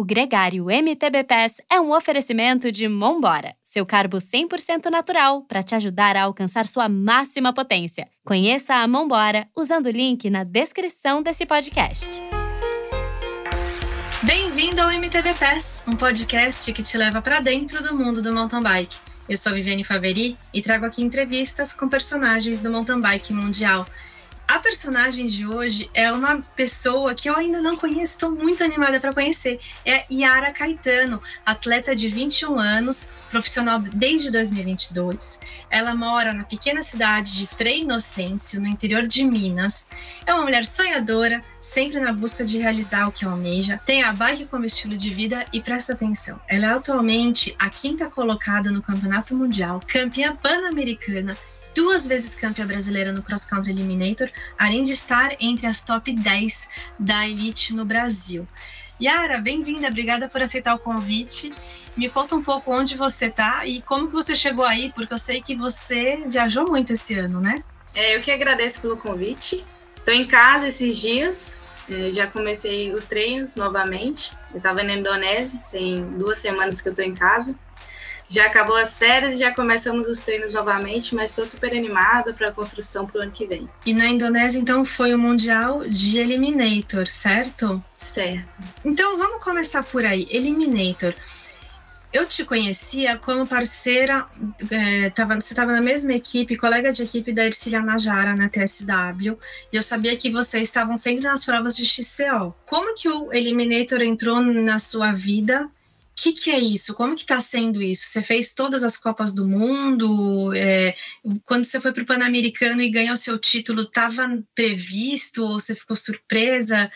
O Gregário MTB Pass é um oferecimento de Mombora, seu carbo 100% natural para te ajudar a alcançar sua máxima potência. Conheça a Mombora usando o link na descrição desse podcast. Bem-vindo ao MTB Pass, um podcast que te leva para dentro do mundo do mountain bike. Eu sou Viviane Faveri e trago aqui entrevistas com personagens do mountain bike mundial. A personagem de hoje é uma pessoa que eu ainda não conheço, estou muito animada para conhecer. É Yara Caetano, atleta de 21 anos, profissional desde 2022. Ela mora na pequena cidade de Frei Inocêncio, no interior de Minas. É uma mulher sonhadora, sempre na busca de realizar o que almeja. Tem a bike como estilo de vida e presta atenção. Ela é atualmente a quinta colocada no Campeonato Mundial, campeã pan-americana duas vezes campeã brasileira no Cross Country Eliminator, além de estar entre as top 10 da elite no Brasil. Yara, bem-vinda, obrigada por aceitar o convite. Me conta um pouco onde você está e como que você chegou aí, porque eu sei que você viajou muito esse ano, né? É, eu que agradeço pelo convite. Estou em casa esses dias, é, já comecei os treinos novamente. Eu estava na Indonésia, tem duas semanas que eu estou em casa. Já acabou as férias e já começamos os treinos novamente, mas estou super animada para a construção para o ano que vem. E na Indonésia, então, foi o Mundial de Eliminator, certo? Certo. Então, vamos começar por aí. Eliminator. Eu te conhecia como parceira, é, tava, você estava na mesma equipe, colega de equipe da Ercília Najara na TSW, e eu sabia que vocês estavam sempre nas provas de XCO. Como que o Eliminator entrou na sua vida que, que é isso? Como que está sendo isso? Você fez todas as Copas do Mundo? É, quando você foi para o Pan-Americano e ganhou seu título, estava previsto ou você ficou surpresa?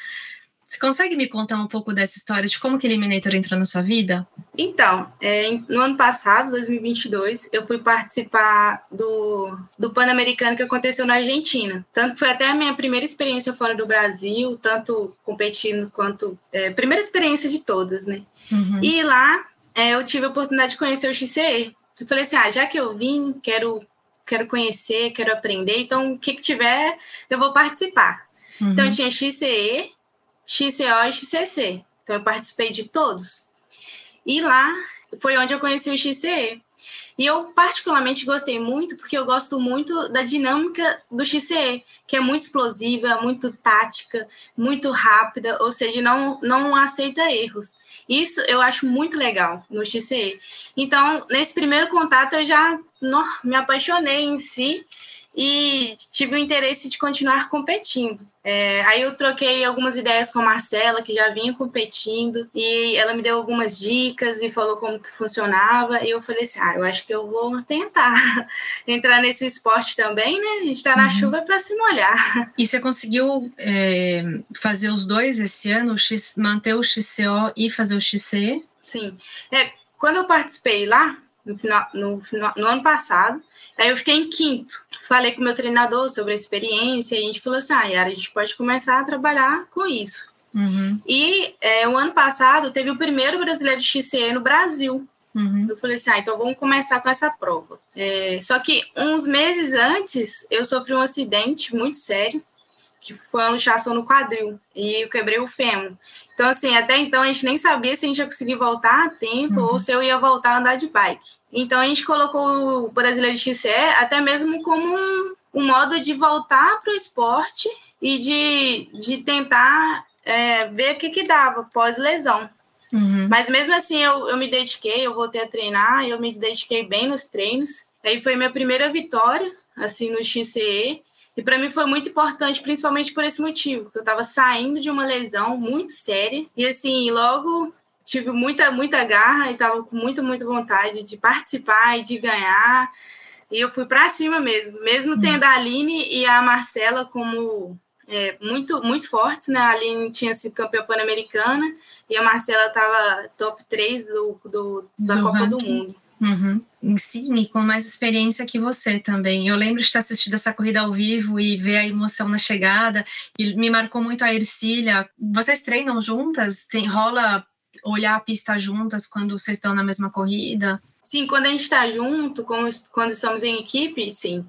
Você consegue me contar um pouco dessa história de como que Eliminator entrou na sua vida? Então, é, no ano passado, 2022, eu fui participar do, do Pan-Americano que aconteceu na Argentina. Tanto que foi até a minha primeira experiência fora do Brasil, tanto competindo quanto... É, primeira experiência de todas, né? Uhum. E lá é, eu tive a oportunidade de conhecer o XCE. Eu falei assim, ah, já que eu vim, quero, quero conhecer, quero aprender, então o que, que tiver, eu vou participar. Uhum. Então tinha XCE, XCO e XCC. Então eu participei de todos. E lá foi onde eu conheci o XCE. E eu particularmente gostei muito, porque eu gosto muito da dinâmica do XCE, que é muito explosiva, muito tática, muito rápida, ou seja, não, não aceita erros. Isso eu acho muito legal no XCE. Então, nesse primeiro contato, eu já no, me apaixonei em si e tive o interesse de continuar competindo. É, aí eu troquei algumas ideias com a Marcela, que já vinha competindo, e ela me deu algumas dicas e falou como que funcionava, e eu falei assim, ah, eu acho que eu vou tentar entrar nesse esporte também, né? A gente tá na uhum. chuva para se molhar. E você conseguiu é, fazer os dois esse ano, manter o XCO e fazer o XCE? Sim. É, quando eu participei lá, no, final, no, no ano passado, Aí eu fiquei em quinto. Falei com o meu treinador sobre a experiência e a gente falou assim: ah, Yara, a gente pode começar a trabalhar com isso. Uhum. E é, o ano passado teve o primeiro brasileiro de XCE no Brasil. Uhum. Eu falei assim: ah, então vamos começar com essa prova. É, só que uns meses antes eu sofri um acidente muito sério, que foi uma luxação no quadril, e eu quebrei o fêmur. Então, assim, até então a gente nem sabia se a gente ia conseguir voltar a tempo uhum. ou se eu ia voltar a andar de bike. Então a gente colocou o Brasileiro de XCE até mesmo como um, um modo de voltar para o esporte e de, de tentar é, ver o que, que dava pós-lesão. Uhum. Mas mesmo assim eu, eu me dediquei, eu voltei a treinar, eu me dediquei bem nos treinos. Aí foi minha primeira vitória, assim, no XCE. E para mim foi muito importante, principalmente por esse motivo, que eu estava saindo de uma lesão muito séria e assim, logo tive muita muita garra e estava com muita muita vontade de participar e de ganhar. E eu fui para cima mesmo, mesmo tendo a Aline e a Marcela como é, muito muito fortes, né? A Aline tinha sido campeã pan-americana e a Marcela estava top 3 do, do da do Copa ranking. do Mundo. Uhum. Ensine com mais experiência que você também. Eu lembro de ter assistido essa corrida ao vivo e ver a emoção na chegada. E me marcou muito a Ercília. Vocês treinam juntas? Tem rola olhar a pista juntas quando vocês estão na mesma corrida? Sim, quando a gente está junto, quando estamos em equipe, sim.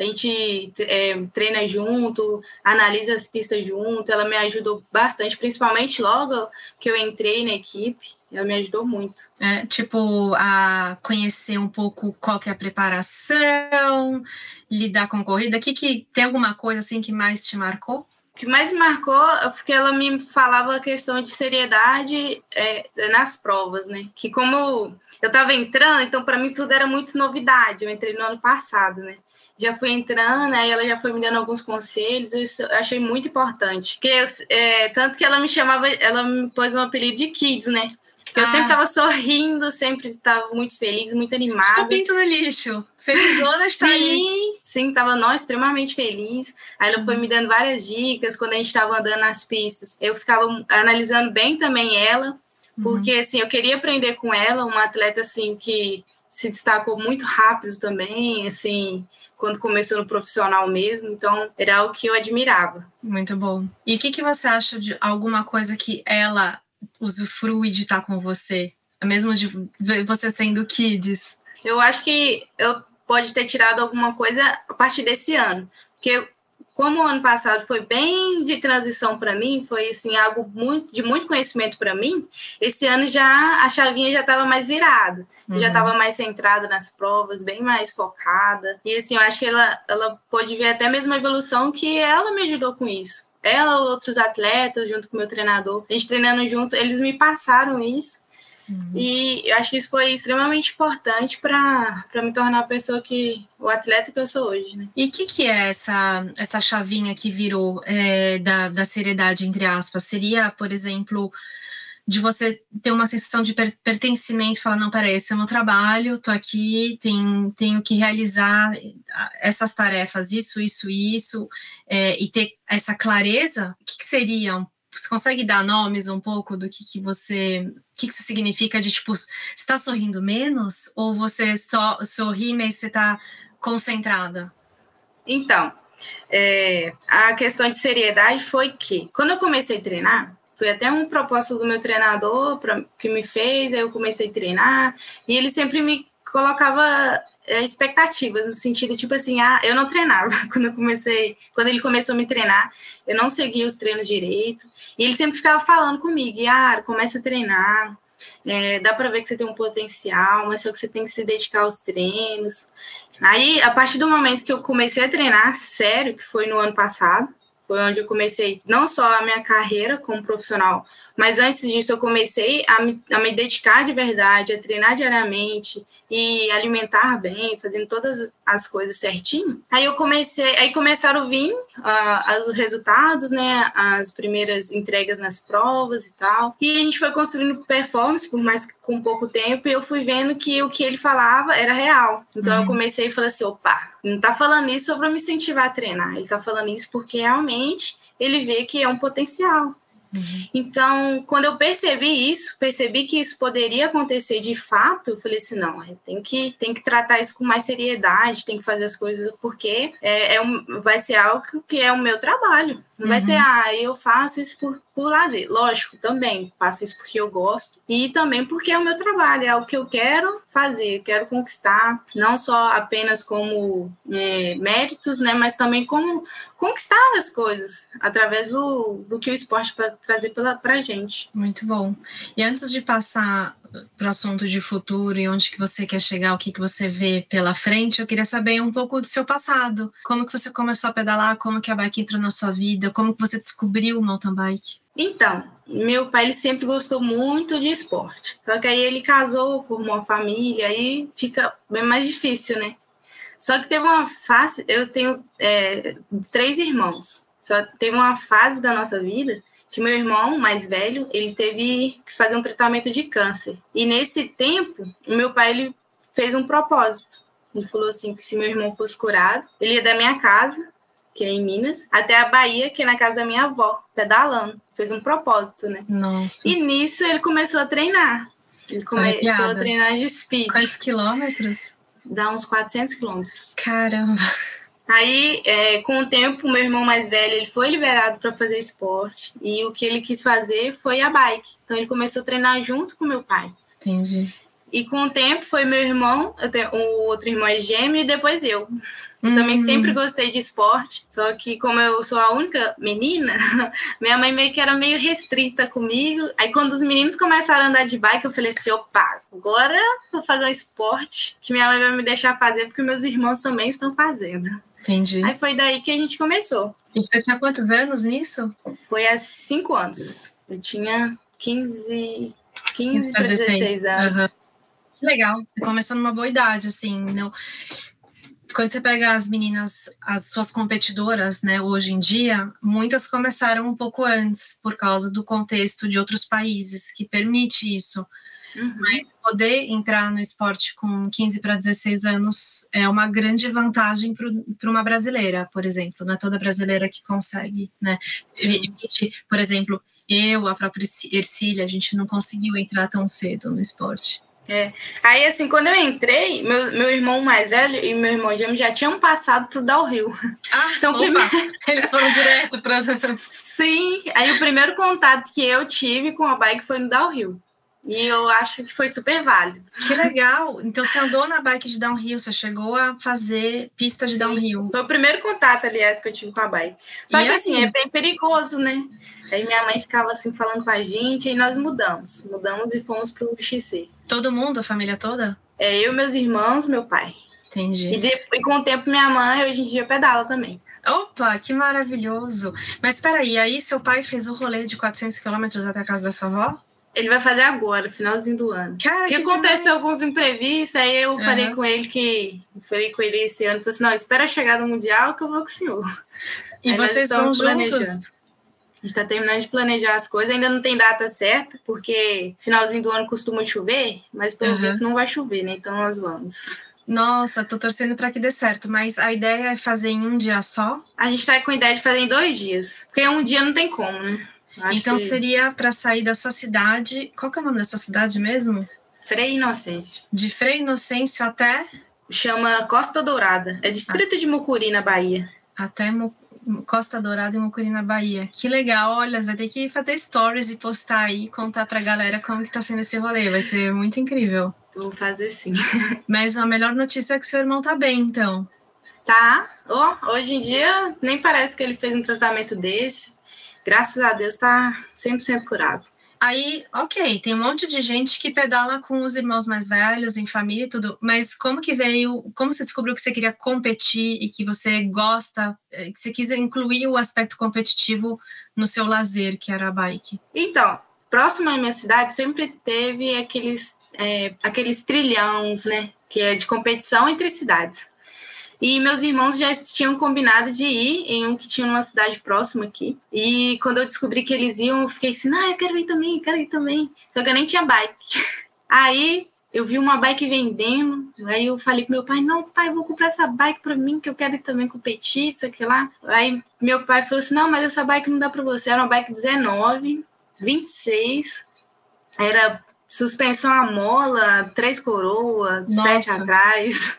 A gente é, treina junto, analisa as pistas junto. Ela me ajudou bastante, principalmente logo que eu entrei na equipe. Ela me ajudou muito. É, tipo, a conhecer um pouco qual que é a preparação, lidar com corrida. Que, que tem alguma coisa assim que mais te marcou? O que mais me marcou é porque ela me falava a questão de seriedade é, nas provas, né? Que como eu estava entrando, então para mim tudo era muito novidade. Eu entrei no ano passado, né? Já fui entrando, aí ela já foi me dando alguns conselhos, isso eu achei muito importante. Porque eu, é, tanto que ela me chamava, ela me pôs um apelido de Kids, né? Porque ah. eu sempre estava sorrindo, sempre estava muito feliz, muito animada. pinto no lixo. Felizona está Sim, sim, estava nós extremamente feliz. Aí ela foi me dando várias dicas quando a gente estava andando nas pistas. Eu ficava analisando bem também ela, uhum. porque assim, eu queria aprender com ela, uma atleta assim que se destacou muito rápido também, assim, quando começou no profissional mesmo, então era algo que eu admirava. Muito bom. E o que, que você acha de alguma coisa que ela usufrui de estar com você, mesmo de você sendo kids? Eu acho que eu pode ter tirado alguma coisa a partir desse ano, porque como o ano passado foi bem de transição para mim, foi assim algo muito de muito conhecimento para mim. Esse ano já a chavinha já estava mais virada, uhum. já estava mais centrada nas provas, bem mais focada. E assim, eu acho que ela ela pode ver até mesmo a evolução que ela me ajudou com isso. Ela, outros atletas, junto com o meu treinador, a gente treinando junto, eles me passaram isso. Uhum. E eu acho que isso foi extremamente importante para me tornar a pessoa que. o atleta que eu sou hoje. Né? E o que, que é essa, essa chavinha que virou é, da, da seriedade, entre aspas? Seria, por exemplo, de você ter uma sensação de pertencimento, falar, não, peraí, esse é o meu trabalho, tô aqui, tenho, tenho que realizar essas tarefas, isso, isso, isso, é, e ter essa clareza, o que, que seria você consegue dar nomes um pouco do que, que você. O que, que isso significa de tipo, está sorrindo menos? Ou você só sorri, mas você está concentrada? Então, é, a questão de seriedade foi que, quando eu comecei a treinar, foi até um propósito do meu treinador pra, que me fez, aí eu comecei a treinar, e ele sempre me colocava expectativas, no sentido, tipo assim, ah, eu não treinava. Quando eu comecei, quando ele começou a me treinar, eu não seguia os treinos direito, e ele sempre ficava falando comigo, ah, começa a treinar, é, dá para ver que você tem um potencial, mas só que você tem que se dedicar aos treinos. Aí, a partir do momento que eu comecei a treinar, sério, que foi no ano passado, foi onde eu comecei não só a minha carreira como profissional, mas antes disso eu comecei a me, a me dedicar de verdade, a treinar diariamente, e alimentar bem, fazendo todas as coisas certinho. Aí eu comecei, aí começaram a vir uh, os resultados, né, as primeiras entregas nas provas e tal. E a gente foi construindo performance por mais com pouco tempo e eu fui vendo que o que ele falava era real. Então uhum. eu comecei e falei assim, opa, não tá falando isso só para me incentivar a treinar, ele tá falando isso porque realmente ele vê que é um potencial. Uhum. Então, quando eu percebi isso, percebi que isso poderia acontecer de fato, eu falei assim, não, tem que, tem que tratar isso com mais seriedade, tem que fazer as coisas porque é, é um, vai ser algo que é o meu trabalho. Não uhum. vai ser, uhum. ah, eu faço isso por, por lazer. Lógico, também faço isso porque eu gosto e também porque é o meu trabalho, é o que eu quero fazer, quero conquistar, não só apenas como é, méritos, né, mas também como conquistar as coisas através do, do que o esporte pode trazer para a gente. Muito bom. E antes de passar para o assunto de futuro e onde que você quer chegar, o que, que você vê pela frente, eu queria saber um pouco do seu passado. Como que você começou a pedalar, como que a bike entrou na sua vida, como que você descobriu o mountain bike? Então, meu pai ele sempre gostou muito de esporte. Só que aí ele casou, formou uma família, aí fica bem mais difícil, né? Só que teve uma fase, eu tenho é, três irmãos. Só teve uma fase da nossa vida que meu irmão mais velho, ele teve que fazer um tratamento de câncer. E nesse tempo, o meu pai ele fez um propósito. Ele falou assim que se meu irmão fosse curado, ele ia da minha casa, que é em Minas, até a Bahia, que é na casa da minha avó, pedalando. Fez um propósito, né? Nossa. E nisso ele começou a treinar. Ele começou a treinar de speed. Quantos quilômetros? Dá uns 400 quilômetros. Caramba! Aí, é, com o tempo, meu irmão mais velho ele foi liberado para fazer esporte e o que ele quis fazer foi a bike. Então, ele começou a treinar junto com meu pai. Entendi. E com o tempo foi meu irmão, tenho, o outro irmão é gêmeo e depois eu. Eu também uhum. sempre gostei de esporte, só que como eu sou a única menina, minha mãe meio que era meio restrita comigo. Aí quando os meninos começaram a andar de bike, eu falei assim, opa, agora vou fazer um esporte que minha mãe vai me deixar fazer, porque meus irmãos também estão fazendo. Entendi. Aí foi daí que a gente começou. E você tinha quantos anos nisso? Foi há cinco anos. Eu tinha 15, 15 para 16 anos. Uhum. Legal, você começou numa boa idade, assim, não quando você pega as meninas, as suas competidoras, né, hoje em dia, muitas começaram um pouco antes, por causa do contexto de outros países que permite isso. Uhum. Mas poder entrar no esporte com 15 para 16 anos é uma grande vantagem para uma brasileira, por exemplo. Não é toda brasileira que consegue, né? Por exemplo, eu, a própria Ercília, a gente não conseguiu entrar tão cedo no esporte. É. Aí, assim, quando eu entrei, meu, meu irmão mais velho e meu irmão gêmeo já tinham passado pro downhill. Ah, então, prime... eles foram direto para. Sim, aí o primeiro contato que eu tive com a bike foi no downhill. E eu acho que foi super válido. Que legal! Então você andou na bike de downhill, você chegou a fazer pista de Sim. downhill. Foi o primeiro contato, aliás, que eu tive com a bike. Só e que assim, assim, é bem perigoso, né? Aí minha mãe ficava assim falando com a gente e nós mudamos. Mudamos e fomos pro XC. Todo mundo, a família toda? É, eu, meus irmãos, meu pai. Entendi. E, de, e com o tempo minha mãe hoje em dia pedala também. Opa, que maravilhoso! Mas espera aí, aí seu pai fez o rolê de 400 quilômetros até a casa da sua avó? Ele vai fazer agora, finalzinho do ano. Cara, que, que aconteceu alguns imprevistos, aí eu uhum. falei com ele que. Falei com ele esse ano, falei assim: não, espera a chegada mundial que eu vou com o senhor. E aí vocês estão planejando. A gente está terminando de planejar as coisas, ainda não tem data certa, porque finalzinho do ano costuma chover, mas pelo uhum. visto não vai chover, né? Então nós vamos. Nossa, tô torcendo para que dê certo, mas a ideia é fazer em um dia só? A gente tá com a ideia de fazer em dois dias, porque um dia não tem como, né? Acho então que... seria para sair da sua cidade. Qual que é o nome da sua cidade mesmo? Frei Inocêncio. De Frei Inocêncio até? Chama Costa Dourada. É distrito ah. de Mucuri, na Bahia. Até Mucuri. Costa Dourada e Mucuri na Bahia. Que legal, olha, vai ter que fazer stories e postar aí, contar pra galera como que tá sendo esse rolê, vai ser muito incrível. Vou fazer sim. Mas a melhor notícia é que seu irmão tá bem, então. Tá, oh, hoje em dia nem parece que ele fez um tratamento desse. Graças a Deus tá 100% curado. Aí, ok, tem um monte de gente que pedala com os irmãos mais velhos, em família e tudo, mas como que veio, como você descobriu que você queria competir e que você gosta, eh, que você quis incluir o aspecto competitivo no seu lazer, que era a bike? Então, próximo à minha cidade sempre teve aqueles, é, aqueles trilhões, né, que é de competição entre cidades. E meus irmãos já tinham combinado de ir em um que tinha numa cidade próxima aqui. E quando eu descobri que eles iam, eu fiquei assim, ah, eu quero ir também, eu quero ir também. Só que eu nem tinha bike. Aí eu vi uma bike vendendo, aí eu falei com meu pai, não, pai, vou comprar essa bike para mim, que eu quero ir também competir, isso aqui lá. Aí meu pai falou assim, não, mas essa bike não dá para você, era uma bike 19, 26, era suspensão a mola, três coroas, sete atrás.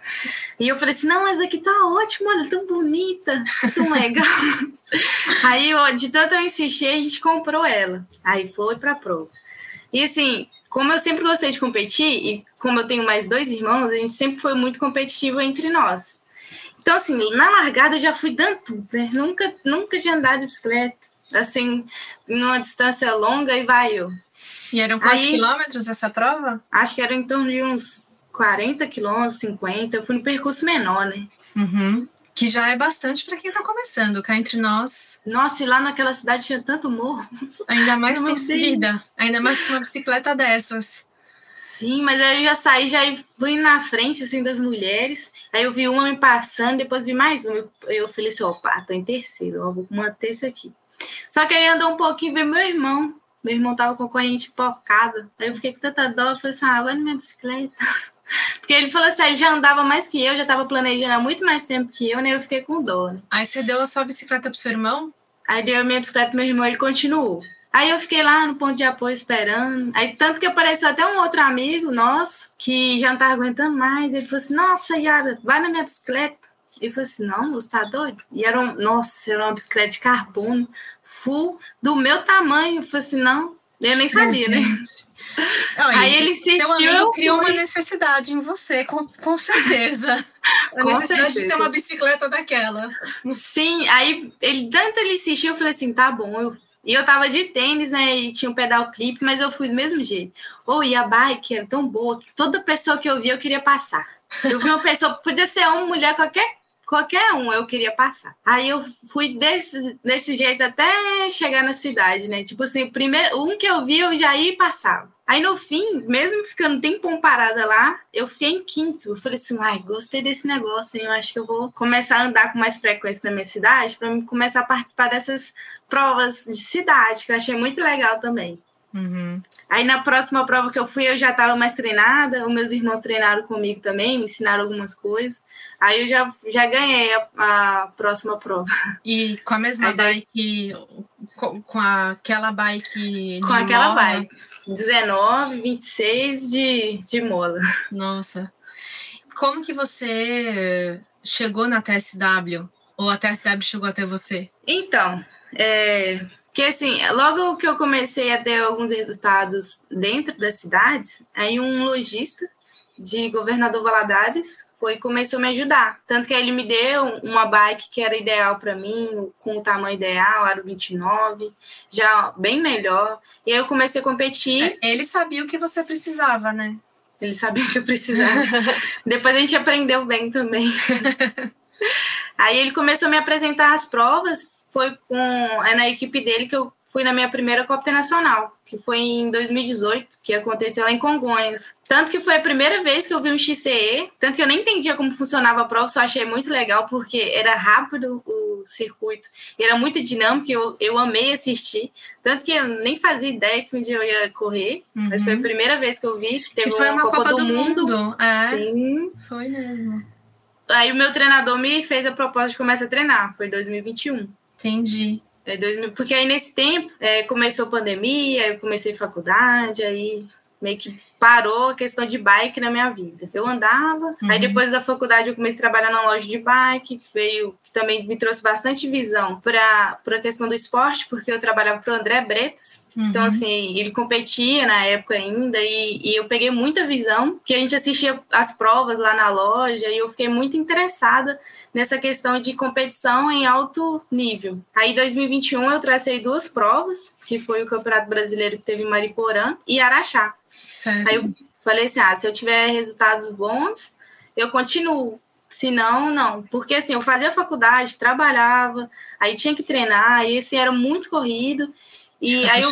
E eu falei assim: não, mas aqui tá ótimo, olha, tão bonita, tão legal. Aí, ó, de tanto eu insistir, a gente comprou ela. Aí foi pra prova. E assim, como eu sempre gostei de competir, e como eu tenho mais dois irmãos, a gente sempre foi muito competitivo entre nós. Então, assim, na largada eu já fui dando tudo, né? Nunca, nunca tinha andado de bicicleta, assim, numa distância longa, e vai eu e eram quantos Aí, quilômetros essa prova? Acho que era em torno de uns 40 quilômetros, 50. Eu fui no percurso menor, né? Uhum. Que já é bastante para quem está começando, cá entre nós. Nossa, e lá naquela cidade tinha tanto morro. Ainda mais tem subida. Ainda mais com uma bicicleta dessas. Sim, mas aí eu já saí, já fui na frente, assim, das mulheres. Aí eu vi uma me passando, depois vi mais uma. Eu falei assim, opa, tô em terceiro, eu vou manter isso aqui. Só que aí andou um pouquinho, veio meu irmão. Meu irmão tava com a corrente pocada. Aí eu fiquei com tanta dó, eu falei assim, ah, vai na minha bicicleta. Porque ele falou assim, ele já andava mais que eu, já estava planejando há muito mais tempo que eu, né? Eu fiquei com dó, né? Aí você deu a sua bicicleta pro seu irmão? Aí deu a minha bicicleta pro meu irmão, ele continuou. Aí eu fiquei lá no ponto de apoio esperando. Aí tanto que apareceu até um outro amigo nosso que já não tava aguentando mais. Ele falou assim: Nossa, Yara, vai na minha bicicleta. Ele falou assim: Não, você tá doido? E era um, nossa, era uma bicicleta de carbono, full, do meu tamanho. Eu falei assim: Não, Eu nem sabia, né? aí ele se Seu amigo criou uma necessidade em você, com, com certeza. A com necessidade certeza. de ter uma bicicleta daquela. Sim, aí ele tanto ele insistiu, eu falei assim, tá bom, eu e eu tava de tênis, né? E tinha um pedal clipe, mas eu fui do mesmo jeito. Ou oh, e a bike era tão boa que toda pessoa que eu via eu queria passar. Eu vi uma pessoa, podia ser uma mulher, qualquer, qualquer um, eu queria passar. Aí eu fui desse, desse jeito até chegar na cidade, né? Tipo assim, primeiro, um que eu vi, eu já ia e passava. Aí no fim, mesmo ficando tempo parada lá, eu fiquei em quinto. Eu falei assim, ai, gostei desse negócio, hein? eu acho que eu vou começar a andar com mais frequência na minha cidade para começar a participar dessas provas de cidade, que eu achei muito legal também. Uhum. Aí na próxima prova que eu fui, eu já estava mais treinada, os meus irmãos treinaram comigo também, me ensinaram algumas coisas. Aí eu já, já ganhei a, a próxima prova. E com a mesma Aí, bike, com, com aquela bike. Com aquela mola, bike 19, 26 de, de mola. Nossa. Como que você chegou na TSW? Ou a TSW chegou até você? Então, é, que assim, logo que eu comecei a ter alguns resultados dentro das cidades, aí um lojista de Governador Valadares foi começou a me ajudar. Tanto que ele me deu uma bike que era ideal para mim, com o tamanho ideal, aro 29, já bem melhor. E aí eu comecei a competir. É, ele sabia o que você precisava, né? Ele sabia o que eu precisava. Depois a gente aprendeu bem também. aí ele começou a me apresentar as provas, foi com é na equipe dele que eu fui na minha primeira Copa Nacional, que foi em 2018, que aconteceu lá em Congonhas. Tanto que foi a primeira vez que eu vi um XCE, tanto que eu nem entendia como funcionava a prova, só achei muito legal, porque era rápido o circuito, era muito dinâmico, eu, eu amei assistir. Tanto que eu nem fazia ideia que um dia eu ia correr, uhum. mas foi a primeira vez que eu vi que teve que foi uma, uma Copa, Copa, do, do Mundo. mundo. É, Sim. Foi mesmo. Aí o meu treinador me fez a proposta de começar a treinar, foi 2021. Entendi. É, porque aí nesse tempo é, começou a pandemia, eu comecei faculdade, aí meio que parou a questão de bike na minha vida. Eu andava, uhum. aí depois da faculdade eu comecei a trabalhar na loja de bike, que veio, que também me trouxe bastante visão para a questão do esporte, porque eu trabalhava para o André Bretas. Então, uhum. Então, assim, ele competia na época ainda, e, e eu peguei muita visão, que a gente assistia as provas lá na loja, e eu fiquei muito interessada nessa questão de competição em alto nível. Aí, em 2021, eu tracei duas provas, que foi o Campeonato Brasileiro que teve em Mariporã e Araxá. Certo. Aí eu falei assim: ah, se eu tiver resultados bons, eu continuo. Se não, não. Porque assim, eu fazia faculdade, trabalhava, aí tinha que treinar, e assim, era muito corrido. E aí eu.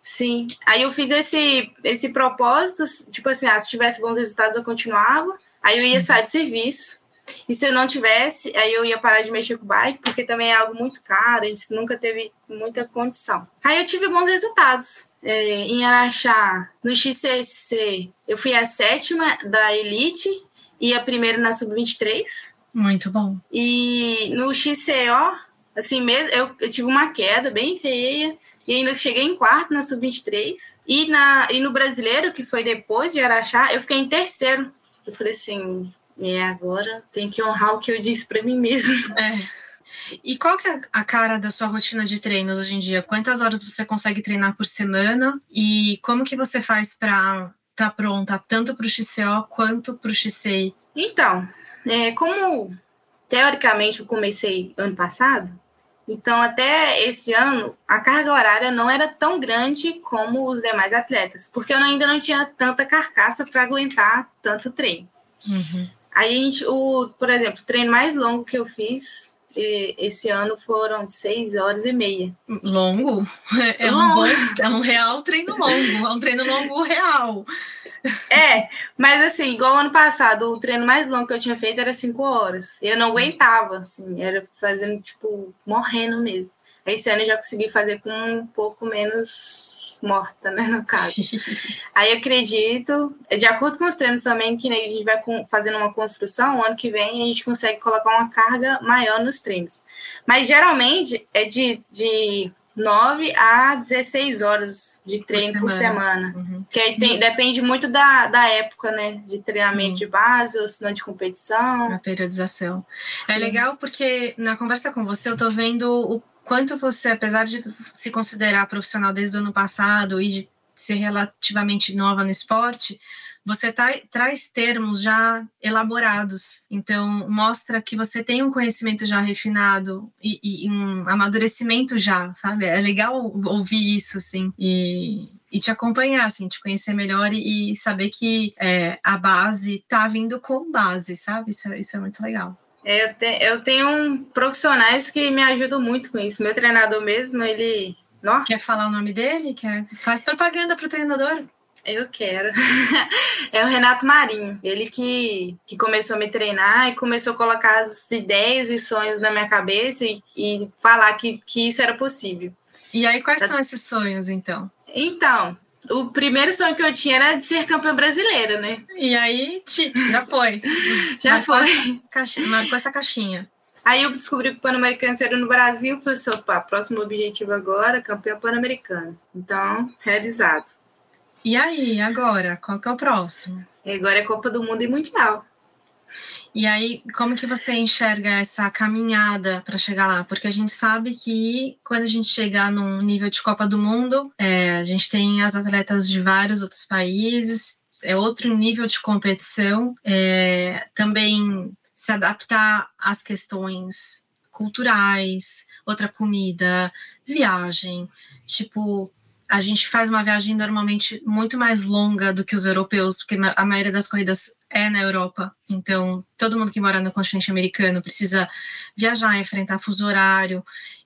Sim. Aí eu fiz esse, esse propósito, tipo assim, ah, se tivesse bons resultados, eu continuava. Aí eu ia uhum. sair de serviço. E se eu não tivesse, aí eu ia parar de mexer com bike, porque também é algo muito caro, a gente nunca teve muita condição. Aí eu tive bons resultados é, em Araxá, no XCC, eu fui a sétima da Elite e a primeira na Sub-23. Muito bom. E no XCO, assim mesmo, eu, eu, tive uma queda bem feia. E ainda cheguei em quarto na Sub-23. E, na, e no brasileiro, que foi depois de Araxá, eu fiquei em terceiro. Eu falei assim, é, agora tem que honrar o que eu disse para mim mesmo. É. E qual que é a cara da sua rotina de treinos hoje em dia? Quantas horas você consegue treinar por semana? E como que você faz para estar tá pronta tanto para o XCO quanto para o XCI? Então, é, como teoricamente eu comecei ano passado, então até esse ano a carga horária não era tão grande como os demais atletas, porque eu ainda não tinha tanta carcaça para aguentar tanto treino. Uhum. Aí, a gente, o, por exemplo, o treino mais longo que eu fiz esse ano foram seis horas e meia. Longo? É, é um, bom, é um real treino longo, é um treino longo real. É, mas assim, igual ano passado, o treino mais longo que eu tinha feito era cinco horas. Eu não aguentava, assim, era fazendo, tipo, morrendo mesmo. Esse ano eu já consegui fazer com um pouco menos morta, né, no caso. Aí acredito, de acordo com os treinos também, que a gente vai fazendo uma construção, ano que vem a gente consegue colocar uma carga maior nos treinos. Mas geralmente é de, de 9 a 16 horas de treino por semana. Por semana. Uhum. Que aí tem, depende muito da, da época, né? De treinamento Sim. de base ou se não de competição. A periodização. É Sim. É legal porque na conversa com você eu tô vendo o quanto você, apesar de se considerar profissional desde o ano passado e de ser relativamente nova no esporte, você tá, traz termos já elaborados. Então, mostra que você tem um conhecimento já refinado e, e um amadurecimento já, sabe? É legal ouvir isso, assim, e, e te acompanhar, assim, te conhecer melhor e, saber que é, a base tá vindo com base, sabe? Isso, é, isso é muito legal. Eu, te, eu tenho profissionais que me ajudam muito com isso. Meu treinador mesmo, ele. Não? Quer falar o nome dele? Quer? Faz propaganda pro treinador. Eu quero. é o Renato Marinho. Ele que, que começou a me treinar e começou a colocar as ideias e sonhos na minha cabeça e, e falar que, que isso era possível. E aí, quais tá... são esses sonhos, então? Então, o primeiro sonho que eu tinha era de ser campeã brasileira, né? E aí, já foi. já marcou foi. Caixinha, marcou essa caixinha. Aí eu descobri que o Pan-Americano era no Brasil. Falei assim, opa, próximo objetivo agora, campeã Pan-Americana. Então, realizado. E aí, agora? Qual que é o próximo? Agora é Copa do Mundo e Mundial. E aí, como que você enxerga essa caminhada para chegar lá? Porque a gente sabe que quando a gente chegar num nível de Copa do Mundo, é, a gente tem as atletas de vários outros países, é outro nível de competição, é, também se adaptar às questões culturais, outra comida, viagem, tipo a gente faz uma viagem normalmente muito mais longa do que os europeus, porque a maioria das corridas é na Europa. Então, todo mundo que mora no continente americano precisa viajar, enfrentar fuso horário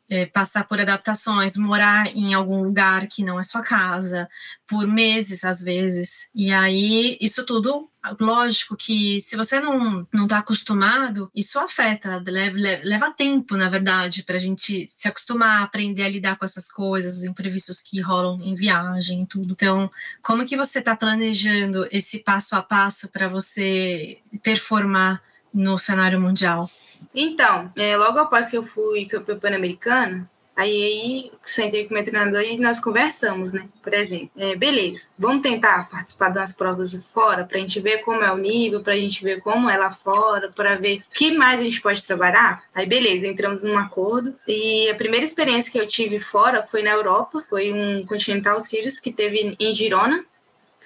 é, passar por adaptações, morar em algum lugar que não é sua casa, por meses às vezes. E aí, isso tudo, lógico que se você não não está acostumado, isso afeta, leva, leva tempo, na verdade, para a gente se acostumar, aprender a lidar com essas coisas, os imprevistos que rolam em viagem e tudo. Então, como que você está planejando esse passo a passo para você performar no cenário mundial? Então, é, logo após que eu fui campeã pan-americana, aí, aí sentei com meu treinador e nós conversamos, né? Por exemplo, é, beleza, vamos tentar participar das provas fora para a gente ver como é o nível, para a gente ver como é lá fora, para ver que mais a gente pode trabalhar. Aí, beleza, entramos num acordo. E a primeira experiência que eu tive fora foi na Europa, foi um Continental Series que teve em Girona,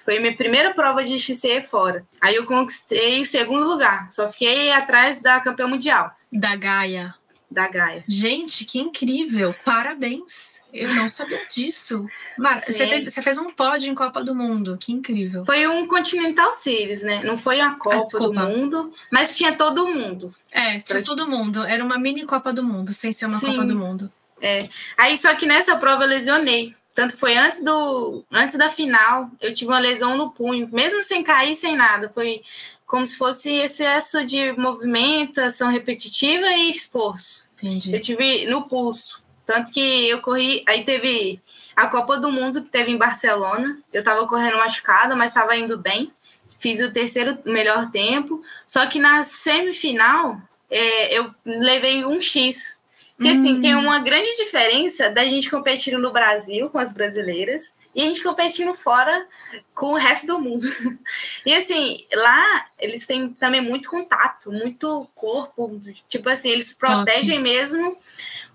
foi minha primeira prova de XC fora. Aí eu conquistei o segundo lugar. Só fiquei atrás da campeã mundial. Da Gaia. Da Gaia. Gente, que incrível. Parabéns. Eu não sabia disso. Mar, você, teve, você, fez um pódio em Copa do Mundo. Que incrível. Foi um Continental Series, né? Não foi a Copa ah, do Mundo, mas tinha todo mundo. É, tinha todo mundo. Era uma mini Copa do Mundo, sem ser uma Sim. Copa do Mundo. É. Aí só que nessa prova eu lesionei. Tanto foi antes do antes da final, eu tive uma lesão no punho, mesmo sem cair, sem nada. Foi como se fosse excesso de movimentação repetitiva e esforço. Entendi. Eu tive no pulso. Tanto que eu corri. Aí teve a Copa do Mundo que teve em Barcelona. Eu tava correndo machucada, mas estava indo bem. Fiz o terceiro melhor tempo. Só que na semifinal, é, eu levei um X porque, assim, tem hum. uma grande diferença da gente competindo no Brasil com as brasileiras e a gente competindo fora com o resto do mundo. E, assim, lá eles têm também muito contato, muito corpo. Tipo assim, eles protegem okay. mesmo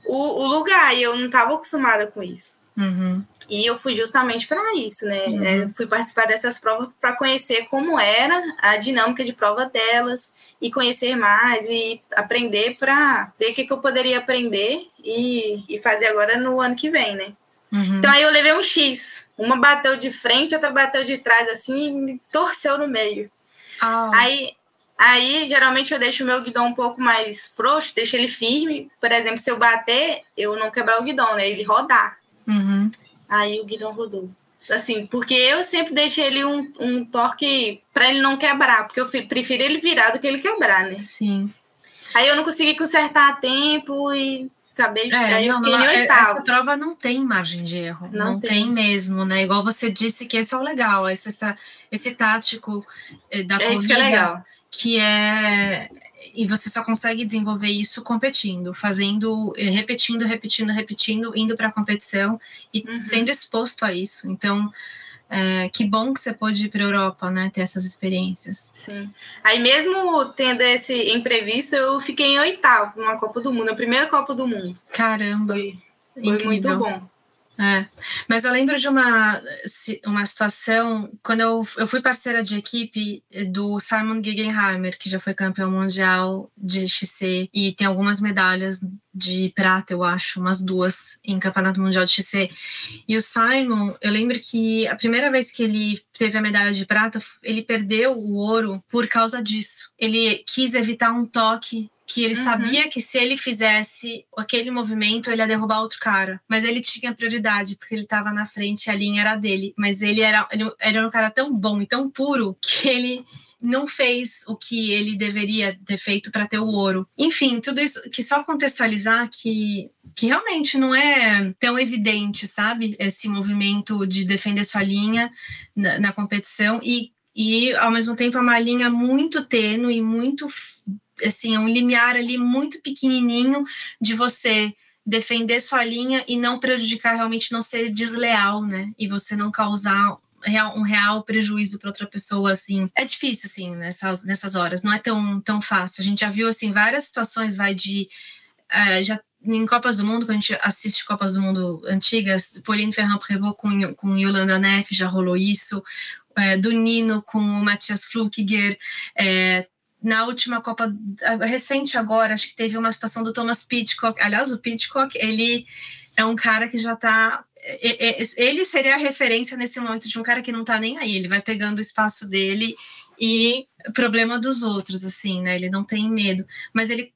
o, o, lugar. E eu não estava acostumada com isso. Uhum. E eu fui justamente para isso, né? Uhum. É, fui participar dessas provas para conhecer como era a dinâmica de prova delas e conhecer mais e aprender para ver o que, que, eu poderia aprender e, e, fazer agora no ano que vem, né? Uhum. Então aí eu levei um X. Uma bateu de frente, outra bateu de trás, assim, e me torceu no meio. Oh. Aí, aí, geralmente, eu deixo o meu guidão um pouco mais frouxo, deixo ele firme. Por exemplo, se eu bater, eu não quebrar o guidão, né? Ele rodar. Uhum. Aí o guidão rodou. Assim, porque eu sempre deixo ele um, um torque para ele não quebrar, porque eu prefiro ele virar do que ele quebrar, né? Sim. Aí eu não consegui consertar a tempo e acabei de é, aí não, não, é, Essa prova não tem margem de erro. Não, não tem. tem. mesmo, né? Igual você disse que esse é o legal, esse, esse tático eh, da é corrida. Que é legal. Que é e você só consegue desenvolver isso competindo, fazendo, eh, repetindo, repetindo, repetindo, indo para a competição e uhum. sendo exposto a isso. Então, é, que bom que você pôde ir para a Europa, né? Ter essas experiências. Sim. Aí mesmo tendo esse imprevisto, eu fiquei em oitavo numa Copa do Mundo, a primeira Copa do Mundo. Caramba! Foi, Foi muito bom. É, mas eu lembro de uma, uma situação, quando eu, eu fui parceira de equipe do Simon Guggenheimer, que já foi campeão mundial de XC e tem algumas medalhas de prata, eu acho, umas duas em campeonato mundial de XC. E o Simon, eu lembro que a primeira vez que ele teve a medalha de prata, ele perdeu o ouro por causa disso. Ele quis evitar um toque que ele uhum. sabia que se ele fizesse aquele movimento, ele ia derrubar outro cara. Mas ele tinha prioridade, porque ele estava na frente e a linha era dele. Mas ele era, ele era um cara tão bom e tão puro que ele não fez o que ele deveria ter feito para ter o ouro. Enfim, tudo isso que só contextualizar que que realmente não é tão evidente, sabe? Esse movimento de defender sua linha na, na competição e, e, ao mesmo tempo, é uma linha muito tênue e muito assim, é um limiar ali muito pequenininho de você defender sua linha e não prejudicar, realmente não ser desleal, né? E você não causar um real prejuízo para outra pessoa, assim. É difícil, assim, nessas, nessas horas. Não é tão, tão fácil. A gente já viu, assim, várias situações, vai de... Uh, já em Copas do Mundo, quando a gente assiste Copas do Mundo antigas, Pauline Ferrand-Prévot com, com Yolanda Neff, já rolou isso. É, do Nino com o Matthias Flukiger, é, na última Copa recente agora, acho que teve uma situação do Thomas Pitcock. Aliás, o Pitcock, ele é um cara que já está ele seria a referência nesse momento de um cara que não está nem aí, ele vai pegando o espaço dele e problema dos outros, assim, né? Ele não tem medo, mas ele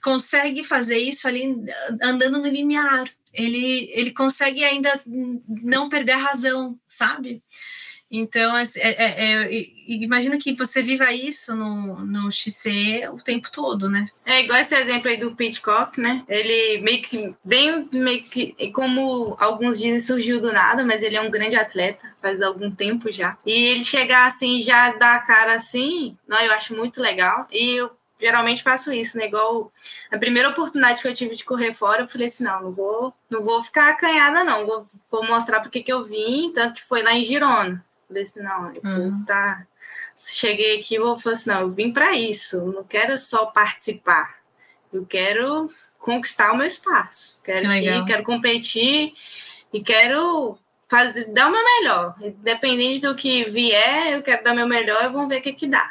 consegue fazer isso ali andando no limiar. Ele, ele consegue ainda não perder a razão, sabe? Então, é, é, é, imagino que você viva isso no, no XC o tempo todo, né? É igual esse exemplo aí do Pitcock, né? Ele meio que vem, meio que, como alguns dizem, surgiu do nada, mas ele é um grande atleta, faz algum tempo já. E ele chegar assim, já dar a cara assim, não, eu acho muito legal. E eu geralmente faço isso, né? Igual a primeira oportunidade que eu tive de correr fora, eu falei assim, não, não vou, não vou ficar acanhada, não. Vou, vou mostrar porque que eu vim, tanto que foi lá em Girona. Falei assim, não, eu uhum. vou tá... Cheguei aqui e vou falar assim, não, eu vim para isso, não quero só participar, eu quero conquistar o meu espaço, quero que ir, quero competir e quero fazer, dar o meu melhor. Independente do que vier, eu quero dar o meu melhor e vamos ver o que que dá.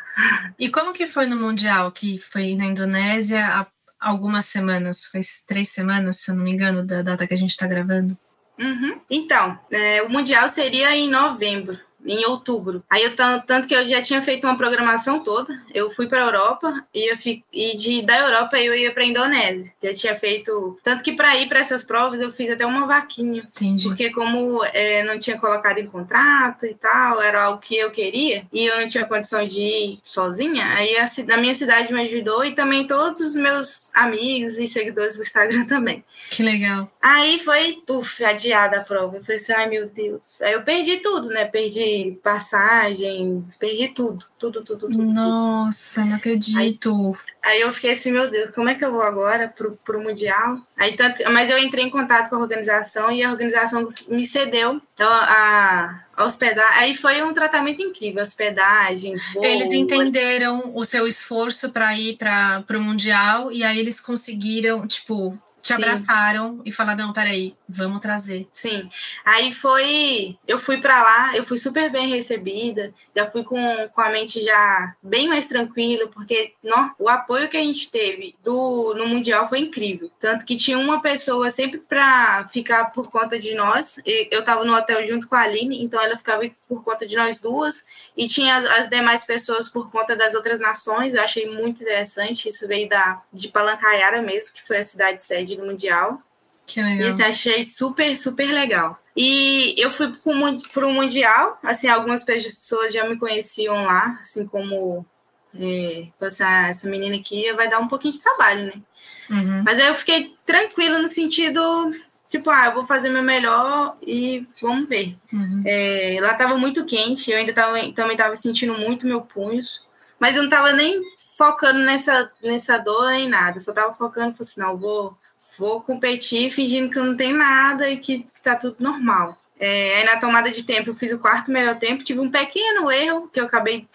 E como que foi no Mundial, que foi na Indonésia há algumas semanas, faz três semanas, se eu não me engano, da data que a gente está gravando? Uhum. Então, é, o Mundial seria em novembro em outubro. Aí eu tanto que eu já tinha feito uma programação toda. Eu fui para Europa e eu fi, e de da Europa eu ia para a Indonésia. Já tinha feito tanto que para ir para essas provas eu fiz até uma vaquinha. Entendi. Porque como é, não tinha colocado em contrato e tal, era algo que eu queria e eu não tinha condição de ir sozinha. Aí a, a minha cidade me ajudou e também todos os meus amigos e seguidores do Instagram também. Que legal. Aí foi, puf, adiada a prova. Eu falei assim, ai meu Deus. Aí eu perdi tudo, né? Perdi passagem, perdi tudo, tudo, tudo, tudo. Nossa, tudo. não acredito. Aí, aí, eu fiquei assim, meu Deus, como é que eu vou agora pro, pro Mundial? Aí, tanto, mas eu entrei em contato com a organização e a organização me cedeu a, a hospedar. Aí foi um tratamento incrível, hospedagem. Eles entenderam o seu esforço para ir para o Mundial e aí eles conseguiram, tipo, te Sim. abraçaram e falaram: não, peraí, vamos trazer. Sim. Aí foi. Eu fui para lá, eu fui super bem recebida, já fui com, com a mente já bem mais tranquila, porque não, o apoio que a gente teve do, no Mundial foi incrível. Tanto que tinha uma pessoa sempre para ficar por conta de nós. Eu estava no hotel junto com a Aline, então ela ficava por conta de nós duas, e tinha as demais pessoas por conta das outras nações. Eu achei muito interessante. Isso veio da, de Palancaiara mesmo, que foi a cidade sede do Mundial. Que legal. Isso achei super, super legal. E eu fui para o Mundial, assim, algumas pessoas já me conheciam lá, assim como é, essa, essa menina aqui vai dar um pouquinho de trabalho, né? Uhum. Mas aí eu fiquei tranquila no sentido, tipo, ah, eu vou fazer meu melhor e vamos ver. Uhum. É, lá estava muito quente, eu ainda tava, também estava sentindo muito meu punhos, mas eu não estava nem focando nessa, nessa dor nem nada, só estava focando, falei assim, não, vou vou competir fingindo que não tem nada e que, que tá tudo normal. É, aí na tomada de tempo eu fiz o quarto melhor tempo, tive um pequeno erro, que eu acabei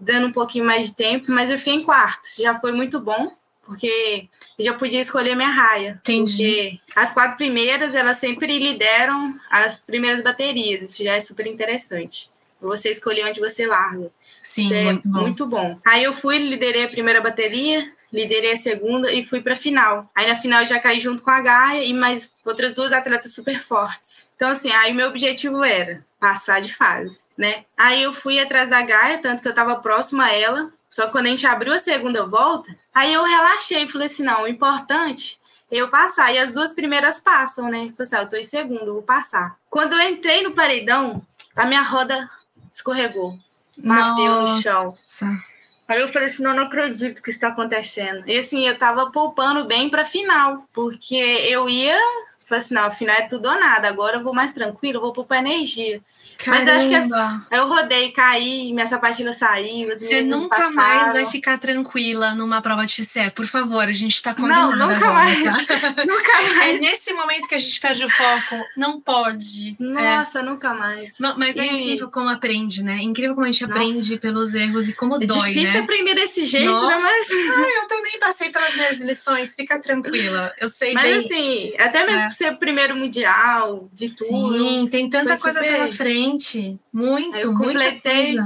dando um pouquinho mais de tempo, mas eu fiquei em quarto, já foi muito bom. porque eu já podia escolher minha raia. Entendi. Porque as quatro primeiras, elas sempre lideram as primeiras baterias. Isso já é super interessante. Você escolher onde você larga. Sim, Isso é muito bom. muito bom. Aí eu fui, liderei a primeira bateria, liderei a segunda e fui pra final. Aí na final já caí junto com a Gaia e mais outras duas atletas super fortes. Então, assim, aí meu objetivo era passar de fase, né? Aí eu fui atrás da Gaia, tanto que eu tava próxima a ela. Só que quando a gente abriu a segunda volta, aí eu relaxei e falei assim: não, o importante é eu passar. E as duas primeiras passam, né? Falei assim: ah, eu tô em segundo, vou passar. Quando eu entrei no paredão, a minha roda escorregou. Bateu no chão. Aí eu falei assim, não, não acredito que está acontecendo. E assim, eu tava poupando bem pra final, porque eu ia, falei assim, não, a final é tudo ou nada, agora eu vou mais tranquilo, vou poupar energia. Mas eu acho que Caramba. assim, aí eu rodei, caí, minha sapatilha saiu. Você nunca passaram. mais vai ficar tranquila numa prova de XCE. Por favor, a gente tá combinando Não, nunca agora, mais. tá? Nunca É mais. nesse momento que a gente perde o foco. Não pode. É. Nossa, nunca mais. Não, Mas é E incrível como aprende, né? É incrível como a gente Nossa. aprende pelos erros e como É dói, difícil né? aprender desse jeito, Nossa. né? Mas, Ah, eu também passei pelas minhas lições, fica tranquila. Eu sei mas bem. assim, até mesmo É. ser o primeiro mundial de tudo. Sim, tem tanta coisa super- pela frente. Muito, Eu completei-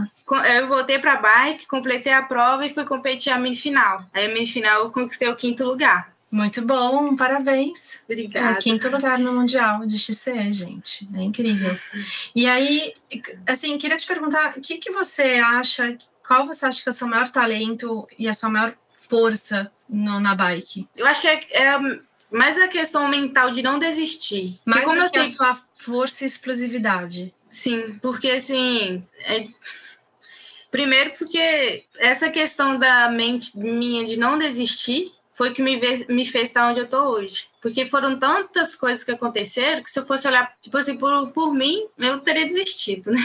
Eu voltei pra bike, completei a prova e fui competir a mini final. Aí a mini final eu conquistei o quinto lugar. Muito bom, parabéns. É, Obrigada. quinto lugar no Mundial de XCE, gente. É incrível. E aí, assim, queria te perguntar, o que, que você acha, qual você acha que é o seu maior talento e a sua maior força no- na bike? Eu acho que é, é mais a questão mental de não desistir. Porque como que a sua força e explosividade. sim, porque assim, é- primeiro porque essa questão da mente minha de não desistir foi que me, ve- me fez estar onde eu tô hoje. Porque foram tantas coisas que aconteceram que se eu fosse olhar, tipo assim, por, por mim, eu teria desistido, né?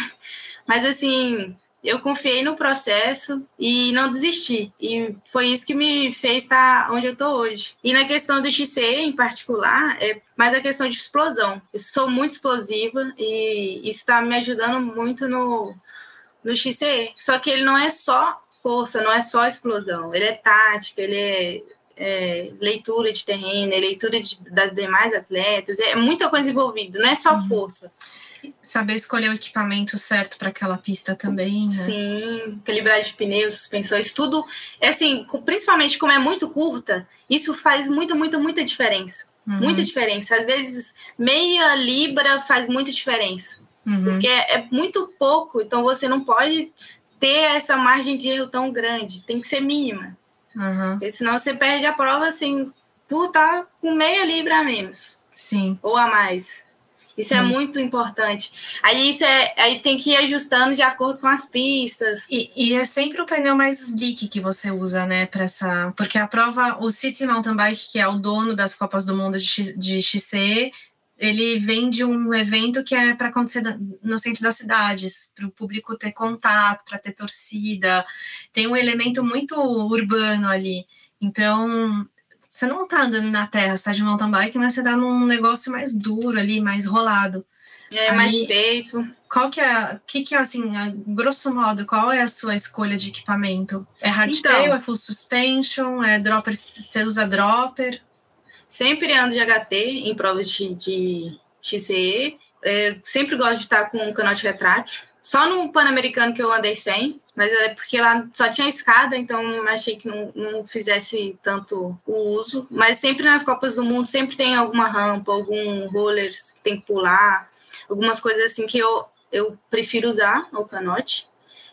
Mas assim, eu confiei no processo e não desisti. E foi isso que me fez estar onde eu tô hoje. E na questão do XC em particular, é mais a questão de explosão. Eu sou muito explosiva e isso está me ajudando muito no, no XC. Só que ele não é só força, não é só explosão. Ele é tática, ele é, é leitura de terreno, é leitura de- das demais atletas. É muita coisa envolvida, não é só força. Saber escolher o equipamento certo para aquela pista também, né? Sim, calibragem de pneus, suspensões, tudo. É assim, principalmente como é muito curta, isso faz muita, muita, muita diferença. Uhum, Muita diferença. Às vezes, meia libra faz muita diferença. uhum. Porque é, é muito pouco, então você não pode ter essa margem de erro tão grande. Tem que ser mínima. Uhum, Porque senão você perde a prova assim, por estar com meia libra a menos sim. ou a mais. Isso é muito importante. Aí isso é, aí tem que ir ajustando de acordo com as pistas. E, e é sempre o pneu mais slick que você usa, né, para essa, porque a prova, o City Mountain Bike, que é o dono das Copas do Mundo de, X, de XC, ele vem de um evento que é para acontecer no centro das cidades, para o público ter contato, para ter torcida, tem um elemento muito urbano ali. Então, você não tá andando na terra, você tá de mountain bike, mas você tá num negócio mais duro ali, mais rolado. É Aí- mais feito. Qual que é, que que é assim, a grosso modo, qual é a sua escolha de equipamento? É hardtail, Então. é full suspension, é dropper, você usa dropper? Sempre ando de HT em provas de, de XCE. É, sempre gosto de estar com um canote retrátil. Só no Pan-Americano que eu andei sem, mas é porque lá só tinha escada, então achei que não, não fizesse tanto o uso. Mas sempre nas Copas do Mundo, sempre tem alguma rampa, algum rollers que tem que pular, algumas coisas assim que eu, eu prefiro usar o canote.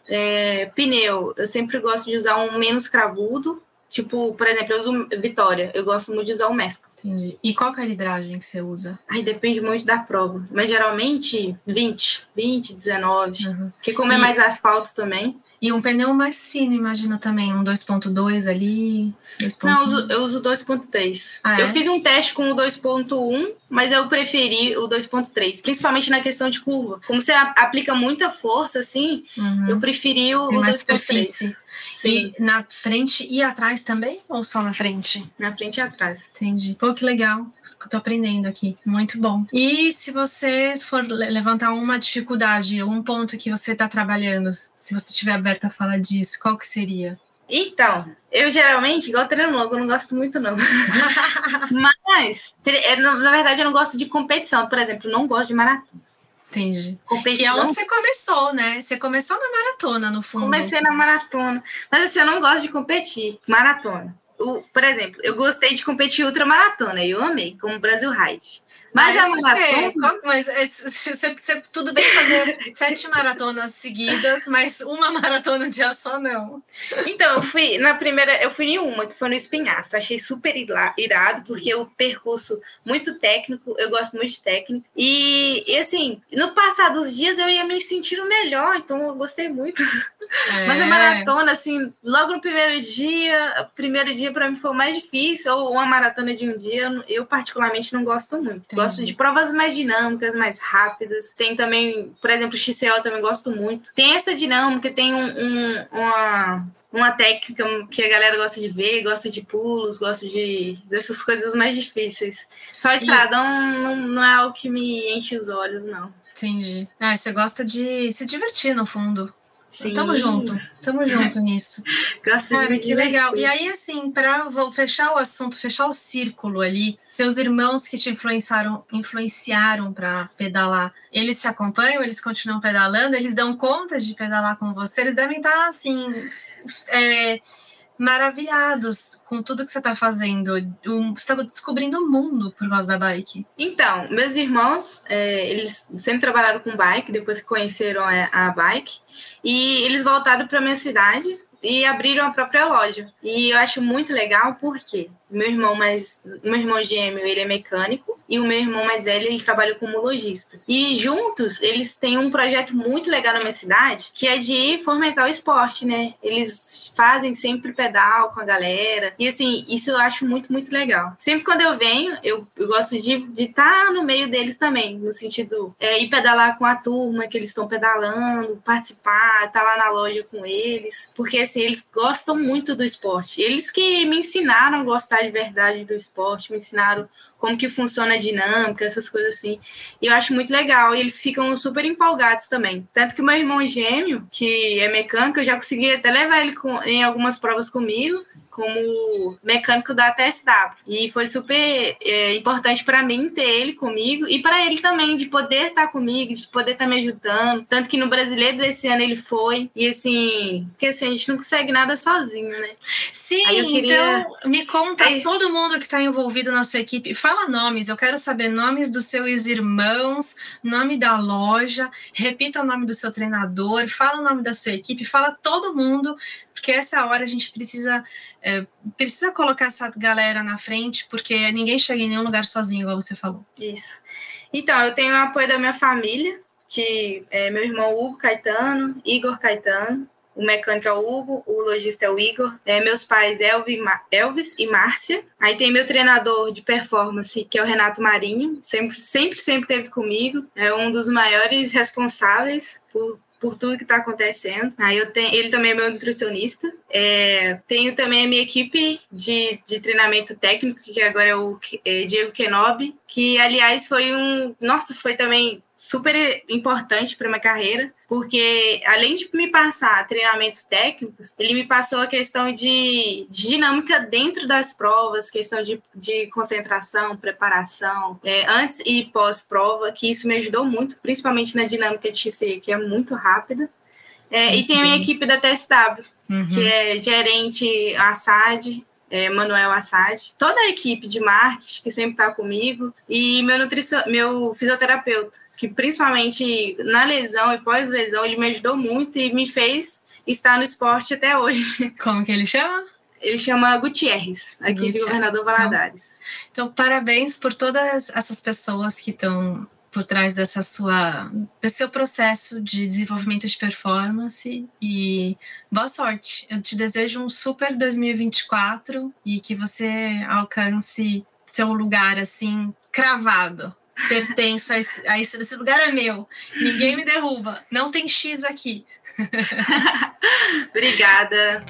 É, pneu, eu sempre gosto de usar um menos cravudo. Tipo, por exemplo, eu uso Vitória, eu gosto muito de usar o Mesco. Entendi. E qual calibragem que você usa? Aí depende muito da prova, mas geralmente 20, 20, 19. Uhum. Porque como é E- mais asfalto também. E um pneu mais fino, imagino também, um 2.2 ali. 2.1. Não, eu uso, eu uso 2.3. Ah, é? eu fiz um teste com o 2.1, mas eu preferi o 2.3, principalmente na questão de curva. Como você aplica muita força, assim, Uhum. eu preferi o, Tem o mais 2.3. superfície. Sim, E na frente e atrás também? Ou só na frente? na frente e atrás. Entendi. Pô, que legal. Eu tô aprendendo aqui. Muito bom. E se você for le- levantar uma dificuldade, um ponto que você tá trabalhando, se você tiver aberta a falar disso, qual que seria? Então, eu geralmente, igual treino longo, eu não gosto muito, não. Mas, é, na verdade, eu não gosto de competição. Por exemplo, não gosto de maratona. Entendi. Competição. E é onde você começou, né? Você começou na maratona, no fundo. Comecei na maratona. Mas assim, eu não gosto de competir. Maratona. O, por exemplo, eu gostei de competir ultramaratona. Eu amei, como Brasil Ride. Mas, a maratona. Mas é, você, você, tudo bem fazer sete maratonas seguidas, mas uma maratona um dia só não. Então, eu fui na primeira, eu fui em uma, que foi no Espinhaço. Achei super irado, porque o percurso muito técnico, eu gosto muito de técnico. E, e assim, no passar dos dias eu ia me sentindo melhor, então eu gostei muito. É. Mas a maratona, assim, logo no primeiro dia, o primeiro dia para mim foi o mais difícil, ou uma maratona de um dia, eu particularmente não gosto muito. Gosto de provas mais dinâmicas, mais rápidas. Tem também, por exemplo, o XCO eu também gosto muito. Tem essa dinâmica, tem um, um, uma, uma técnica que a galera gosta de ver, gosta de pulos, gosta de dessas coisas mais difíceis. Só estradão e... não, não é algo que me enche os olhos, não. Entendi. Ah, você gosta de se divertir no fundo. Sim. Tamo junto, tamo junto nisso. Graças Cara, que legal. E aí, assim, para fechar o assunto, fechar o círculo ali, seus irmãos que te influenciaram, influenciaram para pedalar, eles te acompanham, eles continuam pedalando, eles dão conta de pedalar com você, eles devem estar assim. É, maravilhados com tudo que você está fazendo. Um, você está descobrindo o mundo por causa da bike. Então, meus irmãos, é, eles sempre trabalharam com bike, depois que conheceram a, a bike. E eles voltaram para minha cidade e abriram a própria loja. E eu acho muito legal porque meu irmão mais, meu irmão gêmeo, ele é mecânico e o meu irmão mais velho, ele trabalha como lojista. E juntos, eles têm um projeto muito legal na minha cidade, que é de fomentar o esporte, né? Eles fazem sempre pedal com a galera. E assim, isso eu acho muito, muito legal. Sempre quando eu venho, eu, eu gosto de estar tá no meio deles também, no sentido é, ir pedalar com a turma que eles estão pedalando, participar, estar tá lá na loja com eles, porque assim, eles gostam muito do esporte. Eles que me ensinaram a gostar de verdade do esporte, me ensinaram como que funciona a dinâmica, essas coisas assim. E eu acho muito legal. E eles ficam super empolgados também. Tanto que meu irmão gêmeo, que é mecânico, eu já consegui até levar ele com, em algumas provas comigo como mecânico da TSW. E foi super é, importante para mim ter ele comigo e para ele também, de poder estar comigo, de poder estar me ajudando. Tanto que no brasileiro desse ano ele foi. E assim, porque assim, a gente não consegue nada sozinho, né? Sim, queria... então me conta Aí... todo mundo que está envolvido na sua equipe. Fala nomes, eu quero saber nomes dos seus irmãos, nome da loja, repita o nome do seu treinador, fala o nome da sua equipe, fala todo mundo porque essa hora a gente precisa é, precisa colocar essa galera na frente, porque ninguém chega em nenhum lugar sozinho, igual você falou. Isso. Então, eu tenho o apoio da minha família, que é meu irmão Hugo Caetano, Igor Caetano, o mecânico é o Hugo, o lojista é o Igor, é, meus pais Elvis e Márcia. Aí tem meu treinador de performance, que é o Renato Marinho, sempre, sempre, sempre teve comigo, é um dos maiores responsáveis por por tudo que está acontecendo. Aí eu tenho, ele também é meu nutricionista. É, tenho também a minha equipe de, de treinamento técnico, que agora é o é, Diego Kenobi, que aliás foi um, nossa, foi também super importante para minha carreira, porque além de me passar treinamentos técnicos, ele me passou a questão de, de dinâmica dentro das provas, questão de, de concentração, preparação, é, antes e pós-prova, que isso me ajudou muito, principalmente na dinâmica de XC, que é muito rápida. É, e tem a minha equipe da TSW, uhum. que é gerente Assad, é, Manuel Assad, toda a equipe de marketing que sempre está comigo, e meu, nutricio, meu fisioterapeuta, que principalmente na lesão e pós-lesão, ele me ajudou muito e me fez estar no esporte até hoje. Como que ele chama? Ele chama Gutierrez, aqui Gutierrez. de Governador Valadares. Então, então, parabéns por todas essas pessoas que estão por trás dessa sua, desse seu processo de desenvolvimento de performance e boa sorte. Eu te desejo um super 2024 e que você alcance seu lugar assim cravado pertenço a esse, a esse, esse lugar é meu. Ninguém me derruba. Não tem X aqui. Obrigada.